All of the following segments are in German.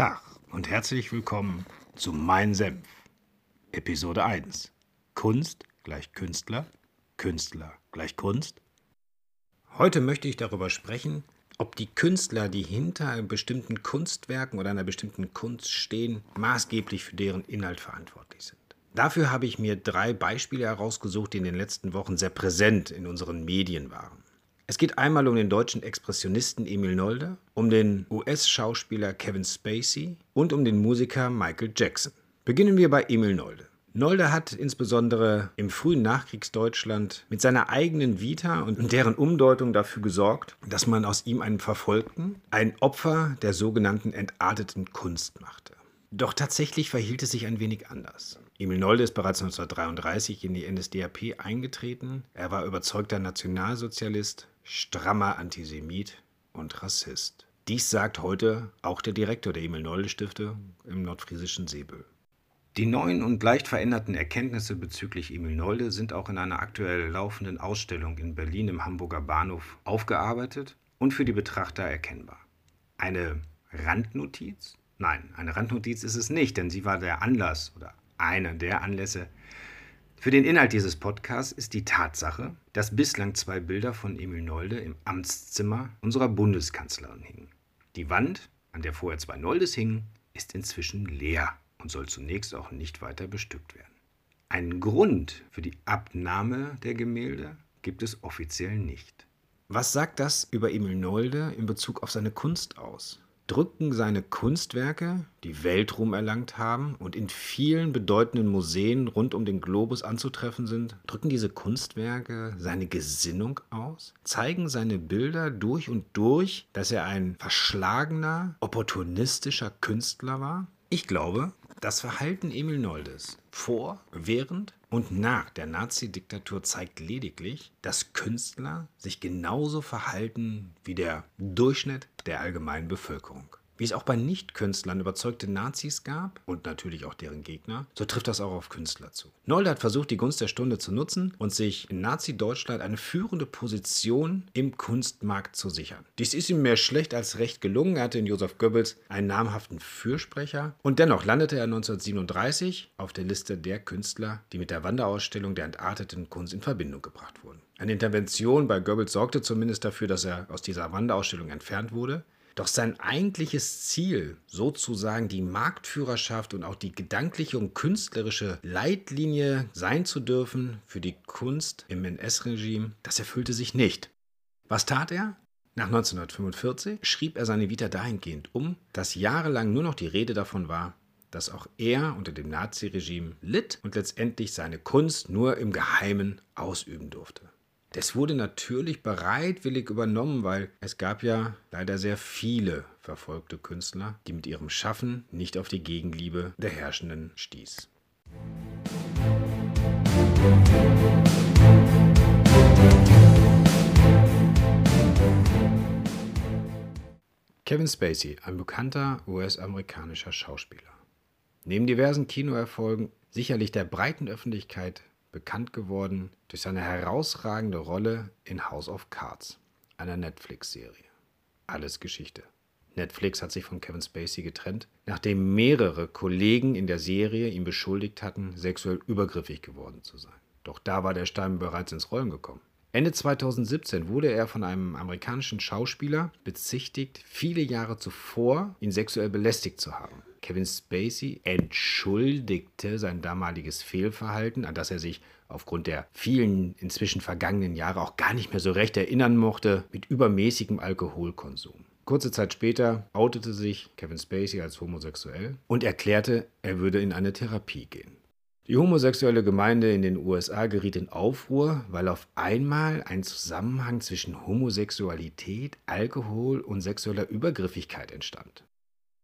Tag und herzlich willkommen zu Mein Senf. Episode 1. Kunst gleich Künstler, Künstler gleich Kunst. Heute möchte ich darüber sprechen, ob die Künstler, die hinter bestimmten Kunstwerken oder einer bestimmten Kunst stehen, maßgeblich für deren Inhalt verantwortlich sind. Dafür habe ich mir drei Beispiele herausgesucht, die in den letzten Wochen sehr präsent in unseren Medien waren. Es geht einmal um den deutschen Expressionisten Emil Nolde, um den US-Schauspieler Kevin Spacey und um den Musiker Michael Jackson. Beginnen wir bei Emil Nolde. Nolde hat insbesondere im frühen Nachkriegsdeutschland mit seiner eigenen Vita und deren Umdeutung dafür gesorgt, dass man aus ihm einen Verfolgten, ein Opfer der sogenannten entarteten Kunst machte. Doch tatsächlich verhielt es sich ein wenig anders. Emil Nolde ist bereits 1933 in die NSDAP eingetreten. Er war überzeugter Nationalsozialist, strammer Antisemit und Rassist. Dies sagt heute auch der Direktor der Emil Nolde Stifte im nordfriesischen Seebüll. Die neuen und leicht veränderten Erkenntnisse bezüglich Emil Nolde sind auch in einer aktuell laufenden Ausstellung in Berlin im Hamburger Bahnhof aufgearbeitet und für die Betrachter erkennbar. Eine Randnotiz? Nein, eine Randnotiz ist es nicht, denn sie war der Anlass oder einer der Anlässe. Für den Inhalt dieses Podcasts ist die Tatsache, dass bislang zwei Bilder von Emil Nolde im Amtszimmer unserer Bundeskanzlerin hingen. Die Wand, an der vorher zwei Noldes hingen, ist inzwischen leer und soll zunächst auch nicht weiter bestückt werden. Einen Grund für die Abnahme der Gemälde gibt es offiziell nicht. Was sagt das über Emil Nolde in Bezug auf seine Kunst aus? Drücken seine Kunstwerke, die Weltruhm erlangt haben und in vielen bedeutenden Museen rund um den Globus anzutreffen sind, drücken diese Kunstwerke seine Gesinnung aus, zeigen seine Bilder durch und durch, dass er ein verschlagener, opportunistischer Künstler war? Ich glaube, das Verhalten Emil Noldes vor, während und nach der Nazi-Diktatur zeigt lediglich, dass Künstler sich genauso verhalten wie der Durchschnitt der allgemeinen Bevölkerung. Wie es auch bei Nicht-Künstlern überzeugte Nazis gab und natürlich auch deren Gegner, so trifft das auch auf Künstler zu. Nolde hat versucht, die Gunst der Stunde zu nutzen und sich in Nazi-Deutschland eine führende Position im Kunstmarkt zu sichern. Dies ist ihm mehr schlecht als recht gelungen. Er hatte in Joseph Goebbels einen namhaften Fürsprecher und dennoch landete er 1937 auf der Liste der Künstler, die mit der Wanderausstellung der entarteten Kunst in Verbindung gebracht wurden. Eine Intervention bei Goebbels sorgte zumindest dafür, dass er aus dieser Wanderausstellung entfernt wurde. Doch sein eigentliches Ziel, sozusagen die Marktführerschaft und auch die gedankliche und künstlerische Leitlinie sein zu dürfen für die Kunst im NS-Regime, das erfüllte sich nicht. Was tat er? Nach 1945 schrieb er seine Vita dahingehend um, dass jahrelang nur noch die Rede davon war, dass auch er unter dem Naziregime litt und letztendlich seine Kunst nur im Geheimen ausüben durfte. Das wurde natürlich bereitwillig übernommen, weil es gab ja leider sehr viele verfolgte Künstler, die mit ihrem Schaffen nicht auf die Gegenliebe der Herrschenden stieß. Kevin Spacey, ein bekannter US-amerikanischer Schauspieler. Neben diversen Kinoerfolgen sicherlich der breiten Öffentlichkeit bekannt geworden durch seine herausragende Rolle in House of Cards, einer Netflix-Serie. Alles Geschichte. Netflix hat sich von Kevin Spacey getrennt, nachdem mehrere Kollegen in der Serie ihn beschuldigt hatten, sexuell übergriffig geworden zu sein. Doch da war der Stein bereits ins Rollen gekommen. Ende 2017 wurde er von einem amerikanischen Schauspieler bezichtigt, viele Jahre zuvor ihn sexuell belästigt zu haben. Kevin Spacey entschuldigte sein damaliges Fehlverhalten, an das er sich aufgrund der vielen inzwischen vergangenen Jahre auch gar nicht mehr so recht erinnern mochte, mit übermäßigem Alkoholkonsum. Kurze Zeit später outete sich Kevin Spacey als homosexuell und erklärte, er würde in eine Therapie gehen. Die homosexuelle Gemeinde in den USA geriet in Aufruhr, weil auf einmal ein Zusammenhang zwischen Homosexualität, Alkohol und sexueller Übergriffigkeit entstand.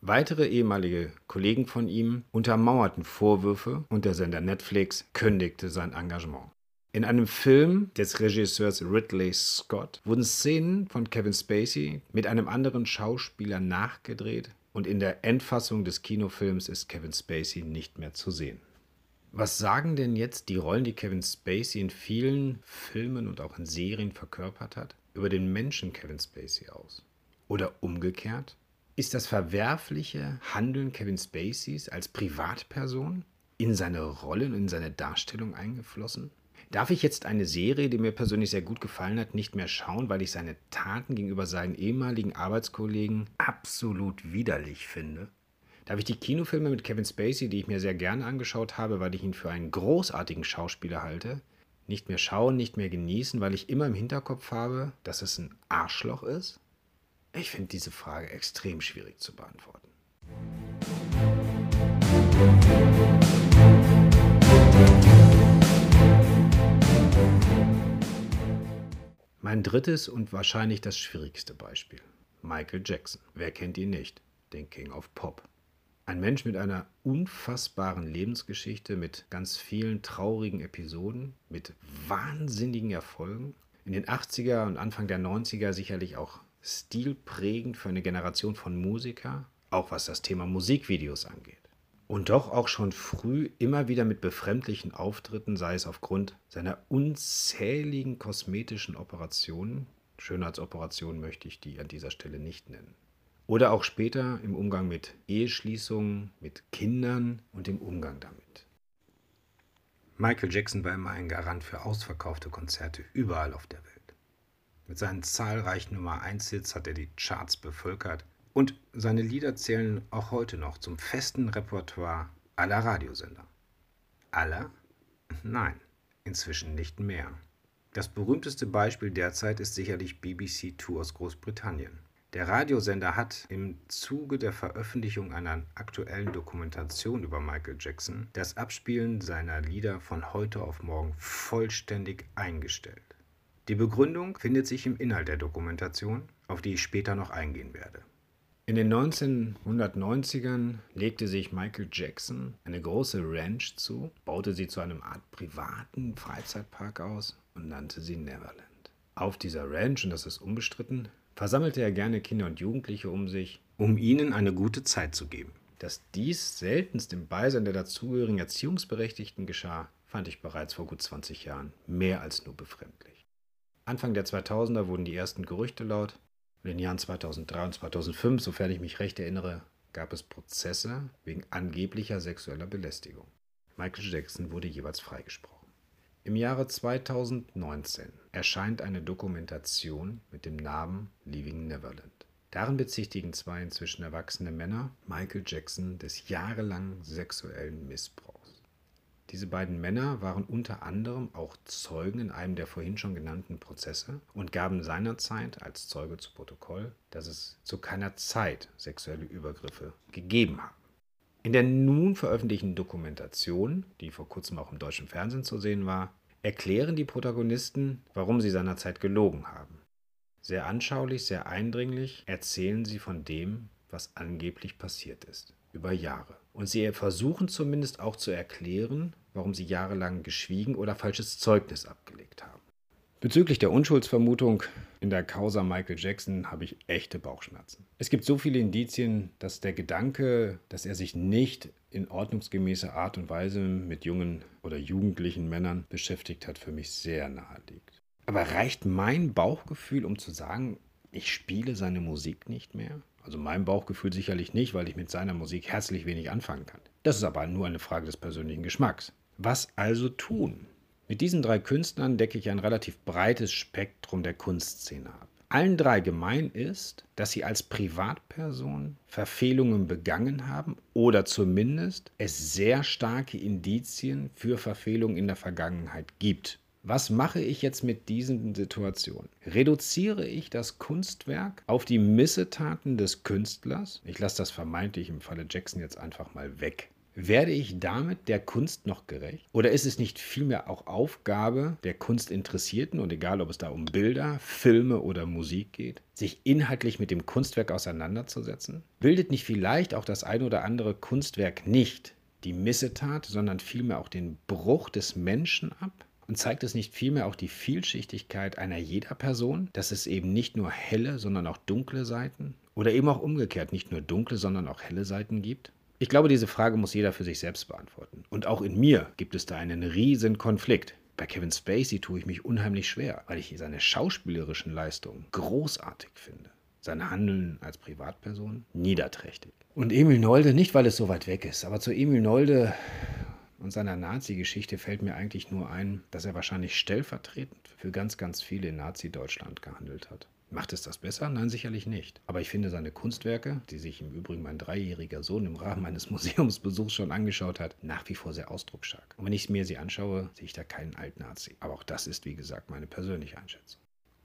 Weitere ehemalige Kollegen von ihm untermauerten Vorwürfe und der Sender Netflix kündigte sein Engagement. In einem Film des Regisseurs Ridley Scott wurden Szenen von Kevin Spacey mit einem anderen Schauspieler nachgedreht und in der Endfassung des Kinofilms ist Kevin Spacey nicht mehr zu sehen. Was sagen denn jetzt die Rollen, die Kevin Spacey in vielen Filmen und auch in Serien verkörpert hat, über den Menschen Kevin Spacey aus? Oder umgekehrt? Ist das verwerfliche Handeln Kevin Spaceys als Privatperson in seine Rolle und in seine Darstellung eingeflossen? Darf ich jetzt eine Serie, die mir persönlich sehr gut gefallen hat, nicht mehr schauen, weil ich seine Taten gegenüber seinen ehemaligen Arbeitskollegen absolut widerlich finde? Darf ich die Kinofilme mit Kevin Spacey, die ich mir sehr gerne angeschaut habe, weil ich ihn für einen großartigen Schauspieler halte, nicht mehr schauen, nicht mehr genießen, weil ich immer im Hinterkopf habe, dass es ein Arschloch ist? Ich finde diese Frage extrem schwierig zu beantworten. Mein drittes und wahrscheinlich das schwierigste Beispiel. Michael Jackson. Wer kennt ihn nicht? Den King of Pop. Ein Mensch mit einer unfassbaren Lebensgeschichte, mit ganz vielen traurigen Episoden, mit wahnsinnigen Erfolgen. In den 80er und Anfang der 90er sicherlich auch stilprägend für eine Generation von Musiker, auch was das Thema Musikvideos angeht. Und doch auch schon früh immer wieder mit befremdlichen Auftritten, sei es aufgrund seiner unzähligen kosmetischen Operationen, Schönheitsoperationen möchte ich die an dieser Stelle nicht nennen. Oder auch später im Umgang mit Eheschließungen, mit Kindern und im Umgang damit. Michael Jackson war immer ein Garant für ausverkaufte Konzerte überall auf der Welt. Mit seinen zahlreichen Nummer 1 Hits hat er die Charts bevölkert und seine Lieder zählen auch heute noch zum festen Repertoire aller Radiosender. Aller? Nein, inzwischen nicht mehr. Das berühmteste Beispiel derzeit ist sicherlich BBC Two aus Großbritannien. Der Radiosender hat im Zuge der Veröffentlichung einer aktuellen Dokumentation über Michael Jackson das Abspielen seiner Lieder von heute auf morgen vollständig eingestellt. Die Begründung findet sich im Inhalt der Dokumentation, auf die ich später noch eingehen werde. In den 1990ern legte sich Michael Jackson eine große Ranch zu, baute sie zu einem Art privaten Freizeitpark aus und nannte sie Neverland. Auf dieser Ranch, und das ist unbestritten, versammelte er gerne Kinder und Jugendliche um sich, um ihnen eine gute Zeit zu geben. Dass dies seltenst im Beisein der dazugehörigen Erziehungsberechtigten geschah, fand ich bereits vor gut 20 Jahren mehr als nur befremdlich. Anfang der 2000er wurden die ersten Gerüchte laut, in den Jahren 2003 und 2005, sofern ich mich recht erinnere, gab es Prozesse wegen angeblicher sexueller Belästigung. Michael Jackson wurde jeweils freigesprochen. Im Jahre 2019 erscheint eine Dokumentation mit dem Namen Leaving Neverland. Darin bezichtigen zwei inzwischen erwachsene Männer Michael Jackson des jahrelangen sexuellen Missbrauchs. Diese beiden Männer waren unter anderem auch Zeugen in einem der vorhin schon genannten Prozesse und gaben seinerzeit als Zeuge zu Protokoll, dass es zu keiner Zeit sexuelle Übergriffe gegeben habe. In der nun veröffentlichten Dokumentation, die vor kurzem auch im deutschen Fernsehen zu sehen war, erklären die Protagonisten, warum sie seinerzeit gelogen haben. Sehr anschaulich, sehr eindringlich erzählen sie von dem, was angeblich passiert ist, über Jahre. Und sie versuchen zumindest auch zu erklären, warum sie jahrelang geschwiegen oder falsches Zeugnis abgelegt haben. Bezüglich der Unschuldsvermutung in der Causa Michael Jackson habe ich echte Bauchschmerzen. Es gibt so viele Indizien, dass der Gedanke, dass er sich nicht in ordnungsgemäßer Art und Weise mit jungen oder jugendlichen Männern beschäftigt hat, für mich sehr nahe liegt. Aber reicht mein Bauchgefühl, um zu sagen, ich spiele seine Musik nicht mehr? Also mein Bauchgefühl sicherlich nicht, weil ich mit seiner Musik herzlich wenig anfangen kann. Das ist aber nur eine Frage des persönlichen Geschmacks. Was also tun? Mit diesen drei Künstlern decke ich ein relativ breites Spektrum der Kunstszene ab. Allen drei gemein ist, dass sie als Privatperson Verfehlungen begangen haben oder zumindest es sehr starke Indizien für Verfehlungen in der Vergangenheit gibt. Was mache ich jetzt mit diesen Situationen? Reduziere ich das Kunstwerk auf die Missetaten des Künstlers? Ich lasse das vermeintlich im Falle Jackson jetzt einfach mal weg. Werde ich damit der Kunst noch gerecht? Oder ist es nicht vielmehr auch Aufgabe der Kunstinteressierten, und egal ob es da um Bilder, Filme oder Musik geht, sich inhaltlich mit dem Kunstwerk auseinanderzusetzen? Bildet nicht vielleicht auch das ein oder andere Kunstwerk nicht die Missetat, sondern vielmehr auch den Bruch des Menschen ab? Und zeigt es nicht vielmehr auch die Vielschichtigkeit einer jeder Person, dass es eben nicht nur helle, sondern auch dunkle Seiten oder eben auch umgekehrt nicht nur dunkle, sondern auch helle Seiten gibt? Ich glaube, diese Frage muss jeder für sich selbst beantworten. Und auch in mir gibt es da einen riesen Konflikt. Bei Kevin Spacey tue ich mich unheimlich schwer, weil ich seine schauspielerischen Leistungen großartig finde. sein Handeln als Privatperson niederträchtig. Und Emil Nolde, nicht weil es so weit weg ist, aber zu Emil Nolde und seiner Nazi-Geschichte fällt mir eigentlich nur ein, dass er wahrscheinlich stellvertretend für ganz, ganz viele in Nazi-Deutschland gehandelt hat. Macht es das besser? Nein, sicherlich nicht. Aber ich finde seine Kunstwerke, die sich im Übrigen mein dreijähriger Sohn im Rahmen eines Museumsbesuchs schon angeschaut hat, nach wie vor sehr ausdrucksstark. Und wenn ich mir sie anschaue, sehe ich da keinen Alt-Nazi. Aber auch das ist, wie gesagt, meine persönliche Einschätzung.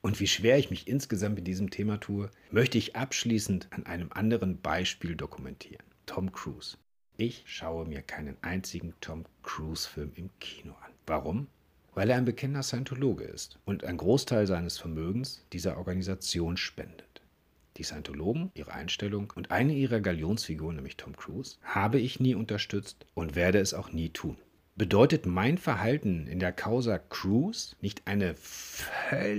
Und wie schwer ich mich insgesamt mit diesem Thema tue, möchte ich abschließend an einem anderen Beispiel dokumentieren. Tom Cruise. Ich schaue mir keinen einzigen Tom Cruise-Film im Kino an. Warum? Weil er ein bekennender Scientologe ist und einen Großteil seines Vermögens dieser Organisation spendet. Die Scientologen, ihre Einstellung und eine ihrer Galionsfiguren, nämlich Tom Cruise, habe ich nie unterstützt und werde es auch nie tun. Bedeutet mein Verhalten in der Causa Cruise nicht eine völlige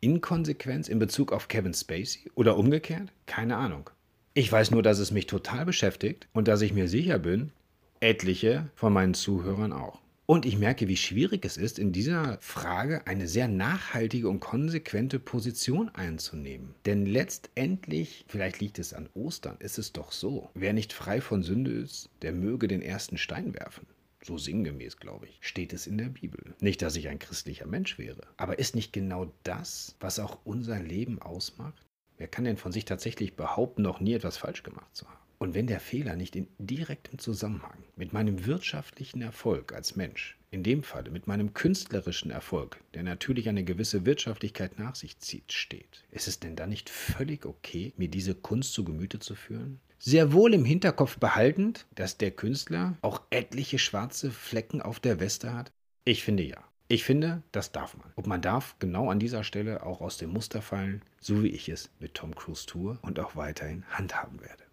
Inkonsequenz in Bezug auf Kevin Spacey oder umgekehrt? Keine Ahnung. Ich weiß nur, dass es mich total beschäftigt und dass ich mir sicher bin, etliche von meinen Zuhörern auch. Und ich merke, wie schwierig es ist, in dieser Frage eine sehr nachhaltige und konsequente Position einzunehmen. Denn letztendlich, vielleicht liegt es an Ostern, ist es doch so, wer nicht frei von Sünde ist, der möge den ersten Stein werfen. So sinngemäß, glaube ich, steht es in der Bibel. Nicht, dass ich ein christlicher Mensch wäre, aber ist nicht genau das, was auch unser Leben ausmacht? Wer kann denn von sich tatsächlich behaupten, noch nie etwas falsch gemacht zu haben? Und wenn der Fehler nicht in direktem Zusammenhang mit meinem wirtschaftlichen Erfolg als Mensch, in dem Falle mit meinem künstlerischen Erfolg, der natürlich eine gewisse Wirtschaftlichkeit nach sich zieht, steht, ist es denn dann nicht völlig okay, mir diese Kunst zu Gemüte zu führen? Sehr wohl im Hinterkopf behaltend, dass der Künstler auch etliche schwarze Flecken auf der Weste hat? Ich finde ja. Ich finde, das darf man. Und man darf genau an dieser Stelle auch aus dem Muster fallen, so wie ich es mit Tom Cruise tue und auch weiterhin handhaben werde.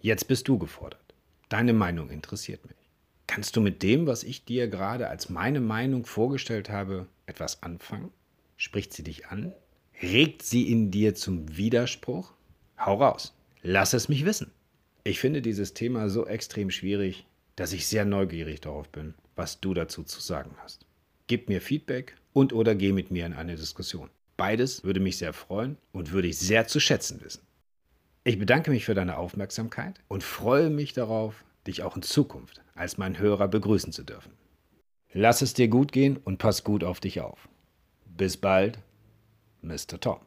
Jetzt bist du gefordert. Deine Meinung interessiert mich. Kannst du mit dem, was ich dir gerade als meine Meinung vorgestellt habe, etwas anfangen? Spricht sie dich an? Regt sie in dir zum Widerspruch? Hau raus. Lass es mich wissen. Ich finde dieses Thema so extrem schwierig, dass ich sehr neugierig darauf bin, was du dazu zu sagen hast. Gib mir Feedback und oder geh mit mir in eine Diskussion. Beides würde mich sehr freuen und würde ich sehr zu schätzen wissen. Ich bedanke mich für deine Aufmerksamkeit und freue mich darauf, dich auch in Zukunft als mein Hörer begrüßen zu dürfen. Lass es dir gut gehen und pass gut auf dich auf. Bis bald, Mr. Tom.